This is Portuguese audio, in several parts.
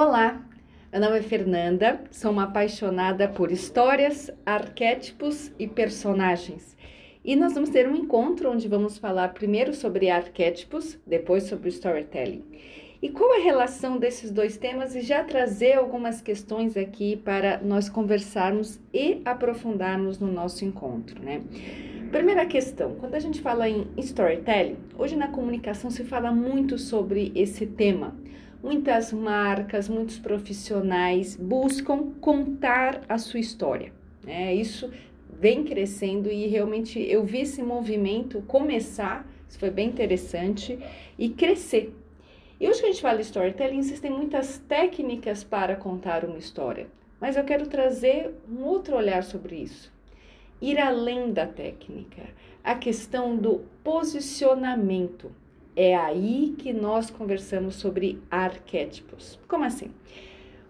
Olá, meu nome é Fernanda, sou uma apaixonada por histórias, arquétipos e personagens. E nós vamos ter um encontro onde vamos falar primeiro sobre arquétipos, depois sobre storytelling. E qual a relação desses dois temas e já trazer algumas questões aqui para nós conversarmos e aprofundarmos no nosso encontro, né? Primeira questão, quando a gente fala em storytelling, hoje na comunicação se fala muito sobre esse tema. Muitas marcas, muitos profissionais buscam contar a sua história. Né? Isso vem crescendo e realmente eu vi esse movimento começar, isso foi bem interessante, e crescer. E hoje que a gente fala de storytelling, existem muitas técnicas para contar uma história, mas eu quero trazer um outro olhar sobre isso ir além da técnica, a questão do posicionamento. É aí que nós conversamos sobre arquétipos. Como assim?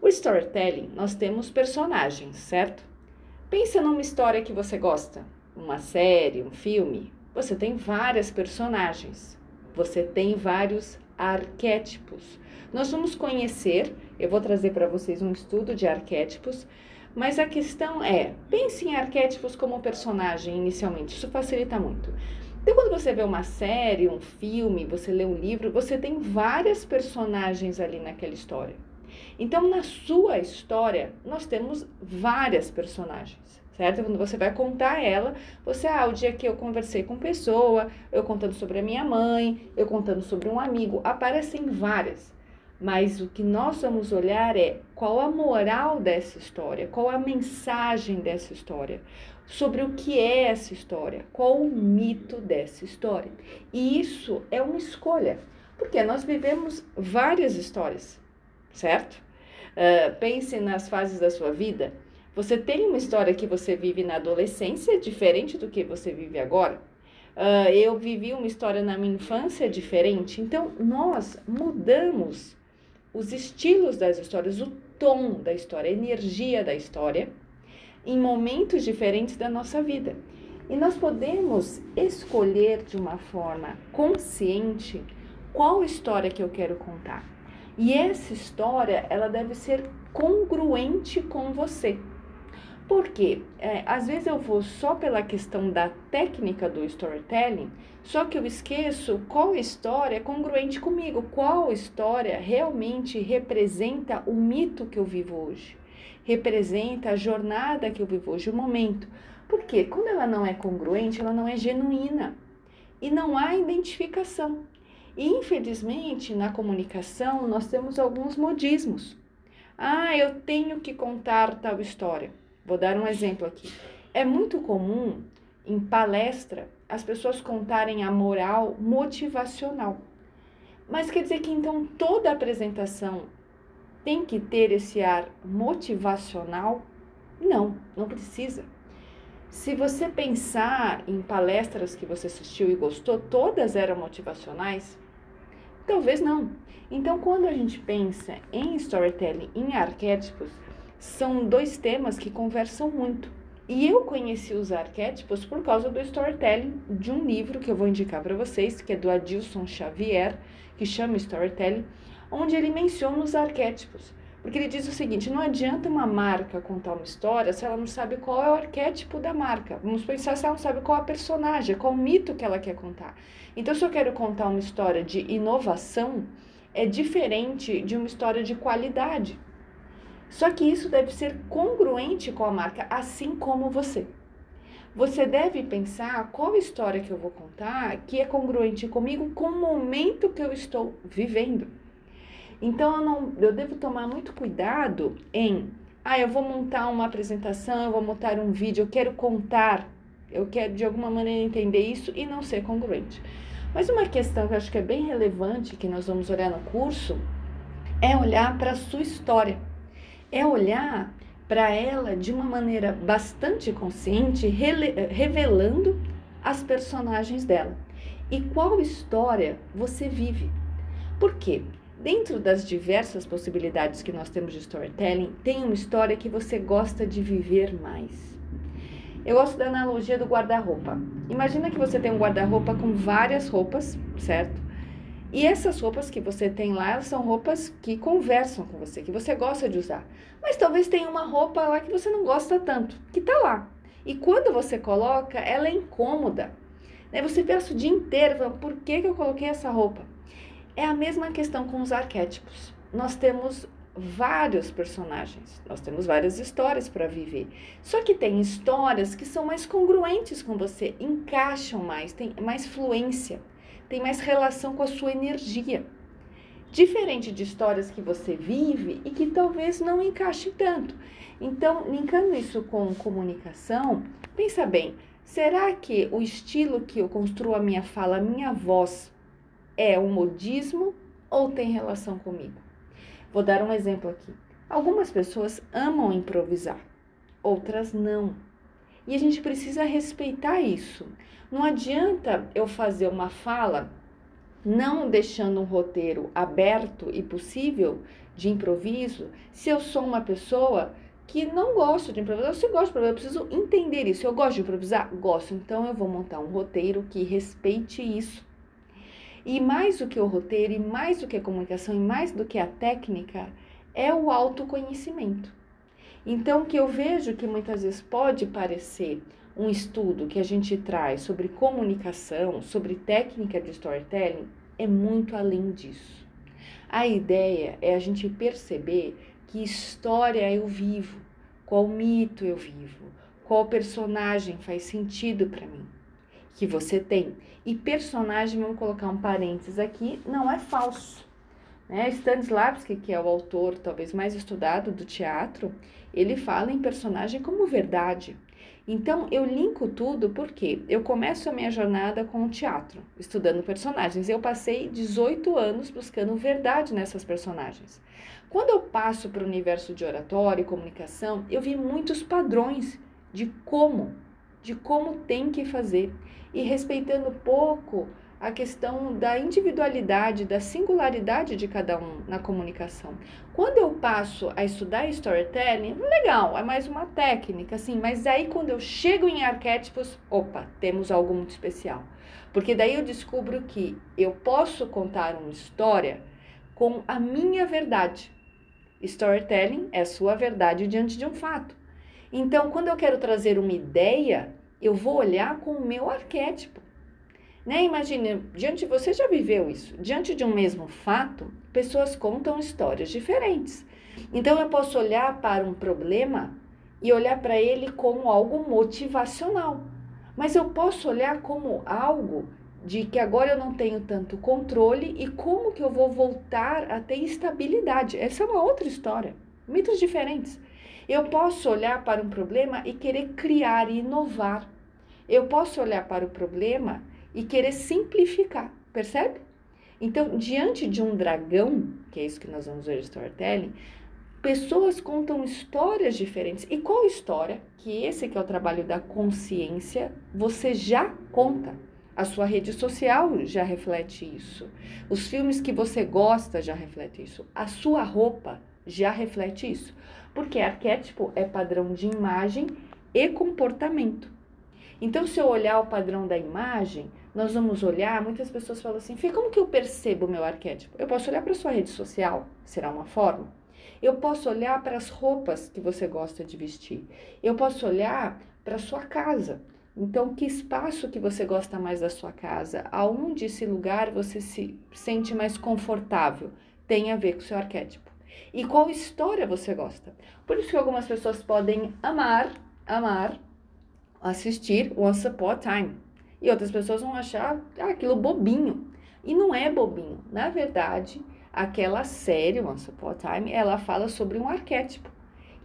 O storytelling, nós temos personagens, certo? Pensa numa história que você gosta, uma série, um filme. Você tem várias personagens, você tem vários arquétipos. Nós vamos conhecer, eu vou trazer para vocês um estudo de arquétipos mas a questão é, pense em arquétipos como personagem inicialmente, isso facilita muito. Então, quando você vê uma série, um filme, você lê um livro, você tem várias personagens ali naquela história. Então, na sua história, nós temos várias personagens, certo? Quando você vai contar ela, você, ah, o dia que eu conversei com pessoa, eu contando sobre a minha mãe, eu contando sobre um amigo, aparecem várias. Mas o que nós vamos olhar é qual a moral dessa história, qual a mensagem dessa história, sobre o que é essa história, qual o mito dessa história. E isso é uma escolha, porque nós vivemos várias histórias, certo? Uh, pense nas fases da sua vida. Você tem uma história que você vive na adolescência, diferente do que você vive agora. Uh, eu vivi uma história na minha infância diferente. Então, nós mudamos os estilos das histórias, o tom da história, a energia da história, em momentos diferentes da nossa vida. E nós podemos escolher de uma forma consciente qual história que eu quero contar. E essa história, ela deve ser congruente com você. Porque é, às vezes eu vou só pela questão da técnica do storytelling, só que eu esqueço qual história é congruente comigo, qual história realmente representa o mito que eu vivo hoje, representa a jornada que eu vivo hoje, o momento. Porque quando ela não é congruente, ela não é genuína e não há identificação. E infelizmente na comunicação nós temos alguns modismos. Ah, eu tenho que contar tal história. Vou dar um exemplo aqui. É muito comum em palestra as pessoas contarem a moral motivacional. Mas quer dizer que então toda apresentação tem que ter esse ar motivacional? Não, não precisa. Se você pensar em palestras que você assistiu e gostou, todas eram motivacionais? Talvez não. Então, quando a gente pensa em storytelling, em arquétipos, são dois temas que conversam muito. E eu conheci os arquétipos por causa do storytelling de um livro que eu vou indicar para vocês, que é do Adilson Xavier, que chama Storytelling, onde ele menciona os arquétipos. Porque ele diz o seguinte: não adianta uma marca contar uma história se ela não sabe qual é o arquétipo da marca. Vamos pensar se ela não sabe qual é a personagem, qual o mito que ela quer contar. Então, se eu quero contar uma história de inovação, é diferente de uma história de qualidade. Só que isso deve ser congruente com a marca, assim como você. Você deve pensar qual história que eu vou contar que é congruente comigo com o momento que eu estou vivendo. Então eu, não, eu devo tomar muito cuidado em, ah, eu vou montar uma apresentação, eu vou montar um vídeo, eu quero contar, eu quero de alguma maneira entender isso e não ser congruente. Mas uma questão que eu acho que é bem relevante que nós vamos olhar no curso é olhar para a sua história é olhar para ela de uma maneira bastante consciente, revelando as personagens dela. E qual história você vive? Por quê? Dentro das diversas possibilidades que nós temos de storytelling, tem uma história que você gosta de viver mais. Eu gosto da analogia do guarda-roupa. Imagina que você tem um guarda-roupa com várias roupas, certo? E essas roupas que você tem lá, são roupas que conversam com você, que você gosta de usar. Mas talvez tenha uma roupa lá que você não gosta tanto, que tá lá. E quando você coloca, ela é incômoda. Né? Você pensa o dia inteiro, por que, que eu coloquei essa roupa? É a mesma questão com os arquétipos. Nós temos vários personagens, nós temos várias histórias para viver. Só que tem histórias que são mais congruentes com você, encaixam mais, tem mais fluência tem mais relação com a sua energia. Diferente de histórias que você vive e que talvez não encaixe tanto. Então, linkando isso com comunicação, pensa bem, será que o estilo que eu construo a minha fala, a minha voz, é um modismo ou tem relação comigo? Vou dar um exemplo aqui. Algumas pessoas amam improvisar, outras não. E a gente precisa respeitar isso. Não adianta eu fazer uma fala não deixando um roteiro aberto e possível de improviso, se eu sou uma pessoa que não gosto de improvisar, se gosto de improvisar, eu preciso entender isso. Eu gosto de improvisar? Gosto. Então eu vou montar um roteiro que respeite isso. E mais do que o roteiro, e mais do que a comunicação, e mais do que a técnica, é o autoconhecimento. Então, o que eu vejo que muitas vezes pode parecer um estudo que a gente traz sobre comunicação, sobre técnica de storytelling, é muito além disso. A ideia é a gente perceber que história eu vivo, qual mito eu vivo, qual personagem faz sentido para mim, que você tem. E personagem, vamos colocar um parênteses aqui, não é falso. Né? Stanislavski, que é o autor talvez mais estudado do teatro, ele fala em personagem como verdade. Então eu linko tudo porque eu começo a minha jornada com o teatro, estudando personagens. Eu passei 18 anos buscando verdade nessas personagens. Quando eu passo para o universo de oratório e comunicação, eu vi muitos padrões de como, de como tem que fazer e respeitando pouco a questão da individualidade, da singularidade de cada um na comunicação. Quando eu passo a estudar storytelling, legal, é mais uma técnica, assim, mas aí quando eu chego em arquétipos, opa, temos algo muito especial. Porque daí eu descubro que eu posso contar uma história com a minha verdade. Storytelling é sua verdade diante de um fato. Então, quando eu quero trazer uma ideia, eu vou olhar com o meu arquétipo. Né? Imagine, diante você já viveu isso. Diante de um mesmo fato, pessoas contam histórias diferentes. Então eu posso olhar para um problema e olhar para ele como algo motivacional. Mas eu posso olhar como algo de que agora eu não tenho tanto controle e como que eu vou voltar a ter estabilidade. Essa é uma outra história. Mitos diferentes. Eu posso olhar para um problema e querer criar e inovar. Eu posso olhar para o problema e querer simplificar, percebe? Então, diante de um dragão, que é isso que nós vamos ver storytelling, pessoas contam histórias diferentes. E qual história? Que esse que é o trabalho da consciência, você já conta. A sua rede social já reflete isso. Os filmes que você gosta já refletem isso. A sua roupa já reflete isso. Porque arquétipo é padrão de imagem e comportamento. Então, se eu olhar o padrão da imagem, nós vamos olhar, muitas pessoas falam assim, Fê, como que eu percebo o meu arquétipo? Eu posso olhar para sua rede social, será uma forma. Eu posso olhar para as roupas que você gosta de vestir. Eu posso olhar para sua casa. Então, que espaço que você gosta mais da sua casa? Aonde esse lugar você se sente mais confortável? Tem a ver com o seu arquétipo. E qual história você gosta? Por isso que algumas pessoas podem amar, amar, assistir Once Upon a Time e outras pessoas vão achar ah, aquilo bobinho. E não é bobinho. Na verdade, aquela série, Once Upon a Time, ela fala sobre um arquétipo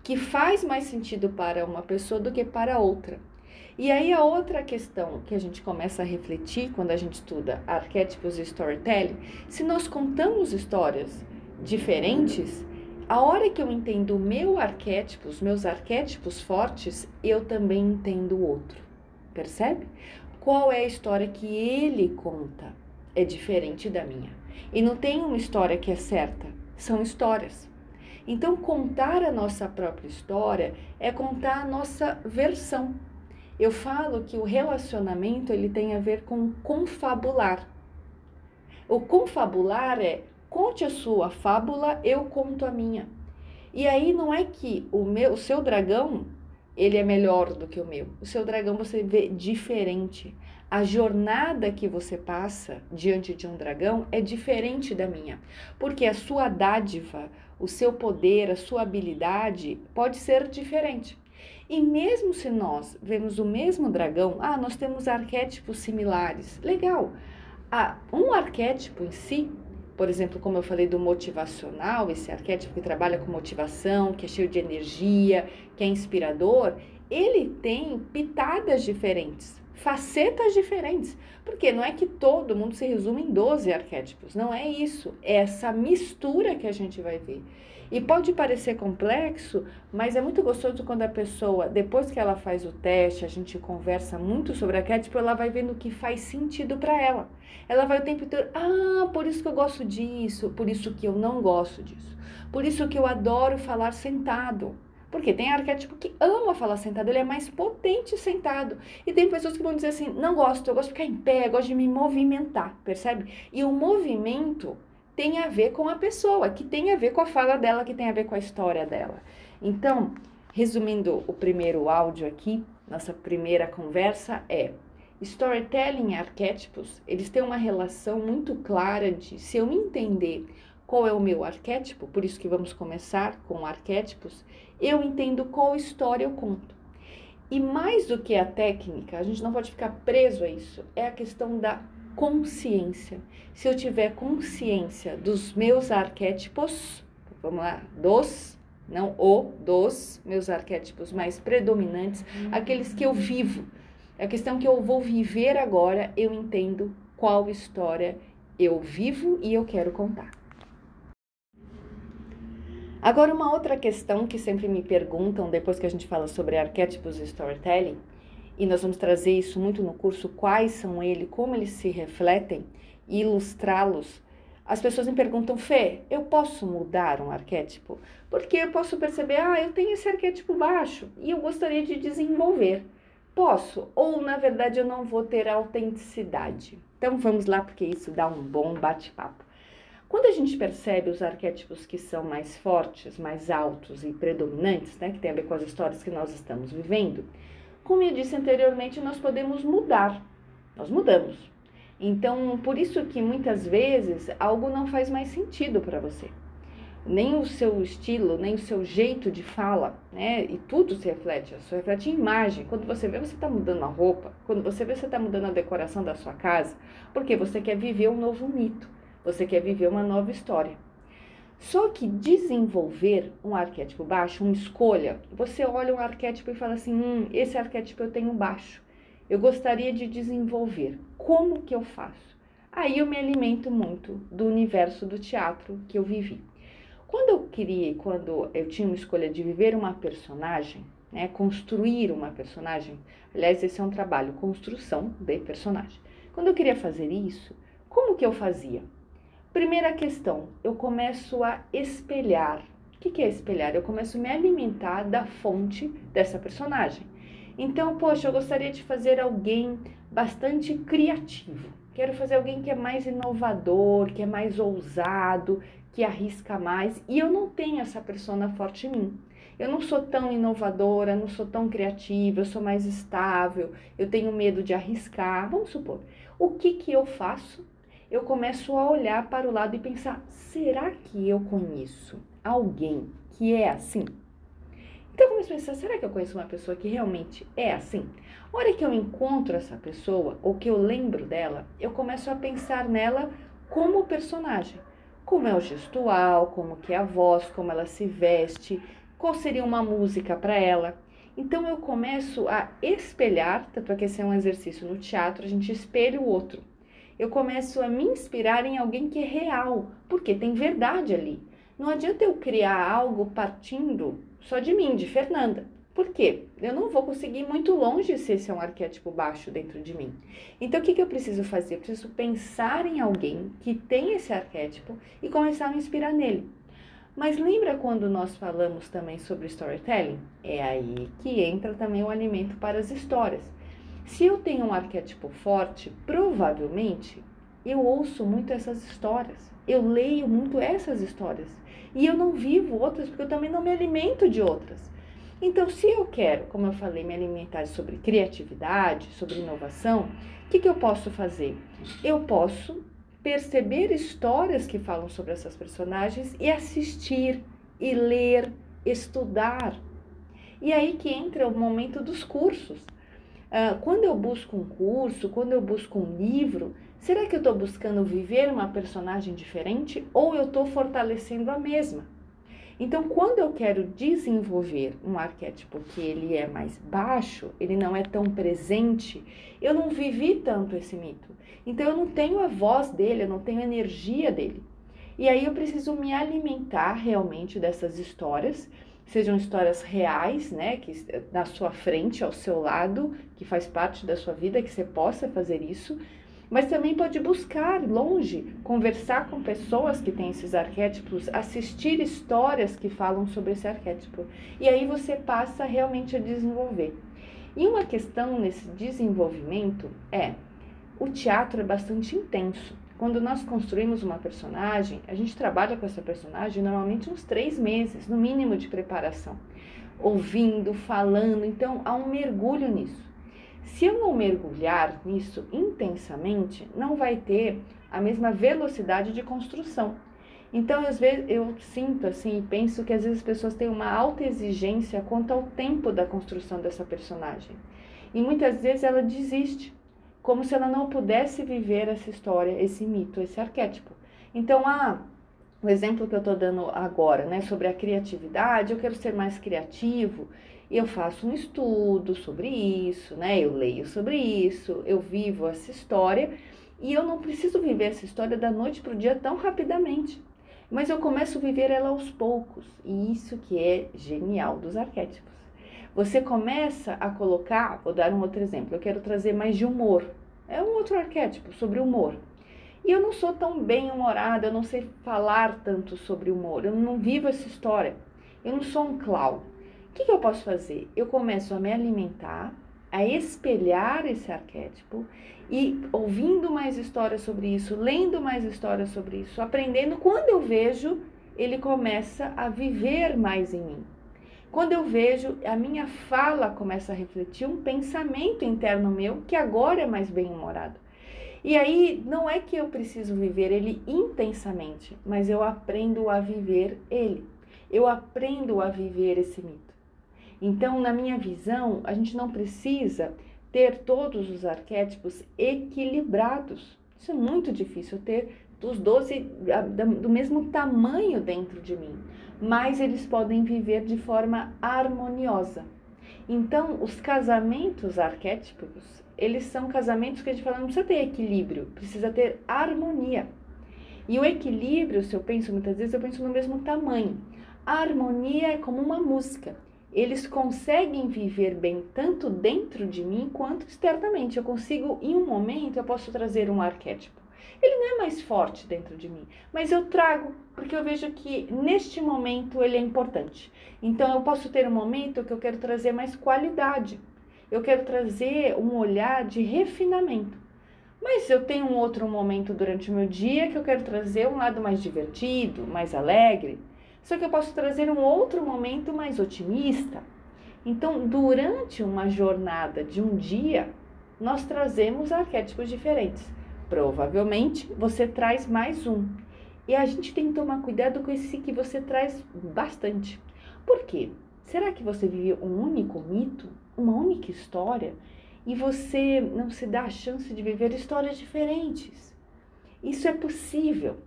que faz mais sentido para uma pessoa do que para outra. E aí a outra questão que a gente começa a refletir quando a gente estuda arquétipos e storytelling, se nós contamos histórias diferentes, a hora que eu entendo o meu arquétipo, os meus arquétipos fortes, eu também entendo o outro. Percebe? qual é a história que ele conta é diferente da minha. E não tem uma história que é certa, são histórias. Então, contar a nossa própria história é contar a nossa versão. Eu falo que o relacionamento ele tem a ver com confabular. O confabular é conte a sua fábula, eu conto a minha. E aí não é que o meu, o seu dragão, ele é melhor do que o meu. O seu dragão você vê diferente. A jornada que você passa diante de um dragão é diferente da minha, porque a sua dádiva, o seu poder, a sua habilidade pode ser diferente. E mesmo se nós vemos o mesmo dragão, ah, nós temos arquétipos similares, legal. Ah, um arquétipo em si, por exemplo, como eu falei do motivacional, esse arquétipo que trabalha com motivação, que é cheio de energia, que é inspirador, ele tem pitadas diferentes, facetas diferentes. Porque não é que todo mundo se resume em 12 arquétipos, não é isso. É essa mistura que a gente vai ver. E pode parecer complexo, mas é muito gostoso quando a pessoa, depois que ela faz o teste, a gente conversa muito sobre arquétipo, ela vai vendo o que faz sentido para ela. Ela vai o tempo inteiro, ah, por isso que eu gosto disso, por isso que eu não gosto disso. Por isso que eu adoro falar sentado. Porque tem arquétipo que ama falar sentado, ele é mais potente sentado. E tem pessoas que vão dizer assim: não gosto, eu gosto de ficar em pé, eu gosto de me movimentar, percebe? E o movimento tem a ver com a pessoa, que tem a ver com a fala dela, que tem a ver com a história dela. Então, resumindo o primeiro áudio aqui, nossa primeira conversa é storytelling e arquétipos, eles têm uma relação muito clara de se eu entender qual é o meu arquétipo, por isso que vamos começar com arquétipos, eu entendo qual história eu conto. E mais do que a técnica, a gente não pode ficar preso a isso, é a questão da consciência. Se eu tiver consciência dos meus arquétipos, vamos lá, dos, não o, dos meus arquétipos mais predominantes, aqueles que eu vivo. É a questão que eu vou viver agora, eu entendo qual história eu vivo e eu quero contar. Agora, uma outra questão que sempre me perguntam depois que a gente fala sobre arquétipos e storytelling, e nós vamos trazer isso muito no curso, quais são eles, como eles se refletem e ilustrá-los. As pessoas me perguntam, Fê, eu posso mudar um arquétipo? Porque eu posso perceber, ah, eu tenho esse arquétipo baixo e eu gostaria de desenvolver. Posso, ou na verdade eu não vou ter autenticidade. Então vamos lá, porque isso dá um bom bate-papo. Quando a gente percebe os arquétipos que são mais fortes, mais altos e predominantes, né, que tem a ver com as histórias que nós estamos vivendo, como eu disse anteriormente, nós podemos mudar. Nós mudamos. Então, por isso que muitas vezes algo não faz mais sentido para você. Nem o seu estilo, nem o seu jeito de fala, né? E tudo se reflete, isso reflete em imagem. Quando você vê, você está mudando a roupa. Quando você vê, você está mudando a decoração da sua casa. Porque você quer viver um novo mito. Você quer viver uma nova história. Só que desenvolver um arquétipo baixo, uma escolha, você olha um arquétipo e fala assim: hum, esse arquétipo eu tenho baixo. Eu gostaria de desenvolver. Como que eu faço? Aí eu me alimento muito do universo do teatro que eu vivi. Quando eu queria, quando eu tinha uma escolha de viver uma personagem, né, construir uma personagem, aliás, esse é um trabalho, construção de personagem. Quando eu queria fazer isso, como que eu fazia? Primeira questão, eu começo a espelhar. O que é espelhar? Eu começo a me alimentar da fonte dessa personagem. Então, poxa, eu gostaria de fazer alguém bastante criativo. Quero fazer alguém que é mais inovador, que é mais ousado, que arrisca mais. E eu não tenho essa persona forte em mim. Eu não sou tão inovadora, não sou tão criativa, eu sou mais estável, eu tenho medo de arriscar. Vamos supor, o que que eu faço eu começo a olhar para o lado e pensar: será que eu conheço alguém que é assim? Então eu começo a pensar: será que eu conheço uma pessoa que realmente é assim? A hora que eu encontro essa pessoa ou que eu lembro dela, eu começo a pensar nela como personagem. Como é o gestual, como que é a voz, como ela se veste, qual seria uma música para ela. Então eu começo a espelhar, tanto é que esse é um exercício no teatro, a gente espelha o outro eu começo a me inspirar em alguém que é real, porque tem verdade ali. Não adianta eu criar algo partindo só de mim, de Fernanda. Por quê? Eu não vou conseguir muito longe se esse é um arquétipo baixo dentro de mim. Então, o que, que eu preciso fazer? Eu preciso pensar em alguém que tem esse arquétipo e começar a me inspirar nele. Mas lembra quando nós falamos também sobre storytelling? É aí que entra também o alimento para as histórias. Se eu tenho um arquétipo forte, provavelmente eu ouço muito essas histórias, eu leio muito essas histórias e eu não vivo outras porque eu também não me alimento de outras. Então, se eu quero, como eu falei, me alimentar sobre criatividade, sobre inovação, o que, que eu posso fazer? Eu posso perceber histórias que falam sobre essas personagens e assistir, e ler, estudar. E aí que entra o momento dos cursos. Uh, quando eu busco um curso, quando eu busco um livro, será que eu estou buscando viver uma personagem diferente ou eu estou fortalecendo a mesma? Então, quando eu quero desenvolver um arquétipo que ele é mais baixo, ele não é tão presente, eu não vivi tanto esse mito. Então, eu não tenho a voz dele, eu não tenho a energia dele. E aí eu preciso me alimentar realmente dessas histórias, sejam histórias reais, né, que na sua frente, ao seu lado, que faz parte da sua vida, que você possa fazer isso, mas também pode buscar longe, conversar com pessoas que têm esses arquétipos, assistir histórias que falam sobre esse arquétipo. E aí você passa realmente a desenvolver. E uma questão nesse desenvolvimento é: o teatro é bastante intenso. Quando nós construímos uma personagem, a gente trabalha com essa personagem normalmente uns três meses, no mínimo, de preparação. Ouvindo, falando, então há um mergulho nisso. Se eu não mergulhar nisso intensamente, não vai ter a mesma velocidade de construção. Então, às vezes, eu sinto assim e penso que às vezes as pessoas têm uma alta exigência quanto ao tempo da construção dessa personagem. E muitas vezes ela desiste, como se ela não pudesse viver essa história, esse mito, esse arquétipo. Então, ah, o exemplo que eu estou dando agora, né, sobre a criatividade, eu quero ser mais criativo, eu faço um estudo sobre isso, né? Eu leio sobre isso, eu vivo essa história e eu não preciso viver essa história da noite para o dia tão rapidamente. Mas eu começo a viver ela aos poucos, e isso que é genial dos arquétipos. Você começa a colocar, vou dar um outro exemplo, eu quero trazer mais de humor. É um outro arquétipo sobre humor. E eu não sou tão bem-humorada, eu não sei falar tanto sobre humor, eu não vivo essa história. Eu não sou um clown. O que, que eu posso fazer? Eu começo a me alimentar, a espelhar esse arquétipo e ouvindo mais histórias sobre isso, lendo mais histórias sobre isso, aprendendo. Quando eu vejo, ele começa a viver mais em mim. Quando eu vejo, a minha fala começa a refletir um pensamento interno meu que agora é mais bem-humorado. E aí não é que eu preciso viver ele intensamente, mas eu aprendo a viver ele. Eu aprendo a viver esse mito. Então, na minha visão, a gente não precisa ter todos os arquétipos equilibrados. Isso é muito difícil ter os 12 do mesmo tamanho dentro de mim, mas eles podem viver de forma harmoniosa. Então, os casamentos arquétipos, eles são casamentos que a gente fala, não precisa ter equilíbrio, precisa ter harmonia. E o equilíbrio, se eu penso muitas vezes, eu penso no mesmo tamanho. A harmonia é como uma música eles conseguem viver bem tanto dentro de mim quanto externamente. Eu consigo, em um momento, eu posso trazer um arquétipo. Ele não é mais forte dentro de mim, mas eu trago porque eu vejo que neste momento ele é importante. Então eu posso ter um momento que eu quero trazer mais qualidade. Eu quero trazer um olhar de refinamento. Mas eu tenho um outro momento durante o meu dia que eu quero trazer um lado mais divertido, mais alegre. Só que eu posso trazer um outro momento mais otimista. Então, durante uma jornada de um dia, nós trazemos arquétipos diferentes. Provavelmente você traz mais um. E a gente tem que tomar cuidado com esse que você traz bastante. Por quê? Será que você vive um único mito, uma única história, e você não se dá a chance de viver histórias diferentes? Isso é possível.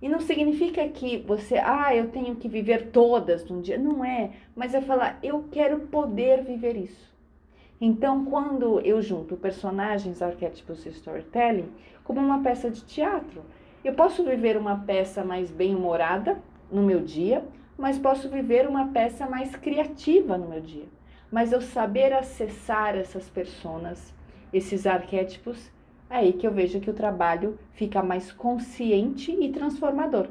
E não significa que você, ah, eu tenho que viver todas num dia. Não é. Mas é falar, eu quero poder viver isso. Então, quando eu junto personagens, arquétipos e storytelling, como uma peça de teatro, eu posso viver uma peça mais bem-humorada no meu dia, mas posso viver uma peça mais criativa no meu dia. Mas eu saber acessar essas personas, esses arquétipos, aí que eu vejo que o trabalho fica mais consciente e transformador.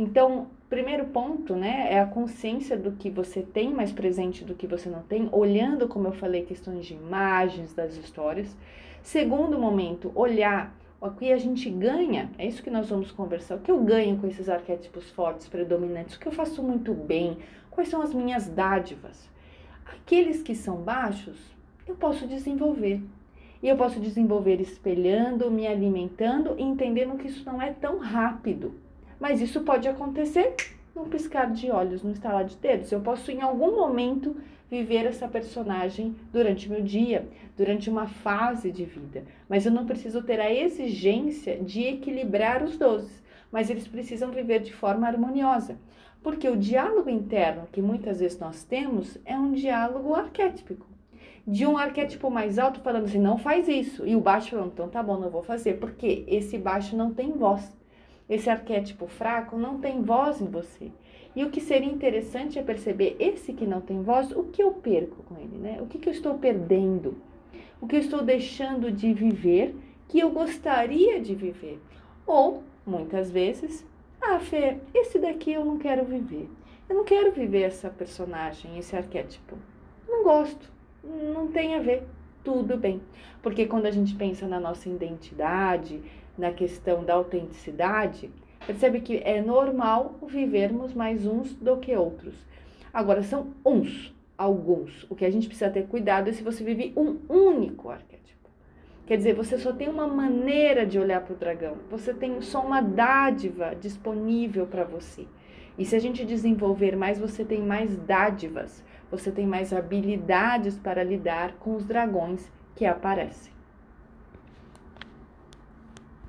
Então, primeiro ponto, né, é a consciência do que você tem mais presente do que você não tem, olhando, como eu falei, questões de imagens das histórias. Segundo momento, olhar O que a gente ganha, é isso que nós vamos conversar. O que eu ganho com esses arquétipos fortes, predominantes? O que eu faço muito bem? Quais são as minhas dádivas? Aqueles que são baixos, eu posso desenvolver. E eu posso desenvolver espelhando, me alimentando e entendendo que isso não é tão rápido. Mas isso pode acontecer num piscar de olhos, num estalar de dedos. Eu posso, em algum momento, viver essa personagem durante meu dia, durante uma fase de vida. Mas eu não preciso ter a exigência de equilibrar os dois, mas eles precisam viver de forma harmoniosa. Porque o diálogo interno que muitas vezes nós temos é um diálogo arquétipico. De um arquétipo mais alto falando assim, não faz isso. E o baixo falando, então tá bom, não vou fazer. Porque esse baixo não tem voz. Esse arquétipo fraco não tem voz em você. E o que seria interessante é perceber esse que não tem voz, o que eu perco com ele, né? O que, que eu estou perdendo? O que eu estou deixando de viver que eu gostaria de viver? Ou, muitas vezes, ah, Fê, esse daqui eu não quero viver. Eu não quero viver essa personagem, esse arquétipo. Não gosto, não tem a ver. Tudo bem. Porque quando a gente pensa na nossa identidade, na questão da autenticidade, percebe que é normal vivermos mais uns do que outros. Agora, são uns, alguns. O que a gente precisa ter cuidado é se você vive um único arquétipo. Quer dizer, você só tem uma maneira de olhar para o dragão, você tem só uma dádiva disponível para você. E se a gente desenvolver mais, você tem mais dádivas, você tem mais habilidades para lidar com os dragões que aparecem.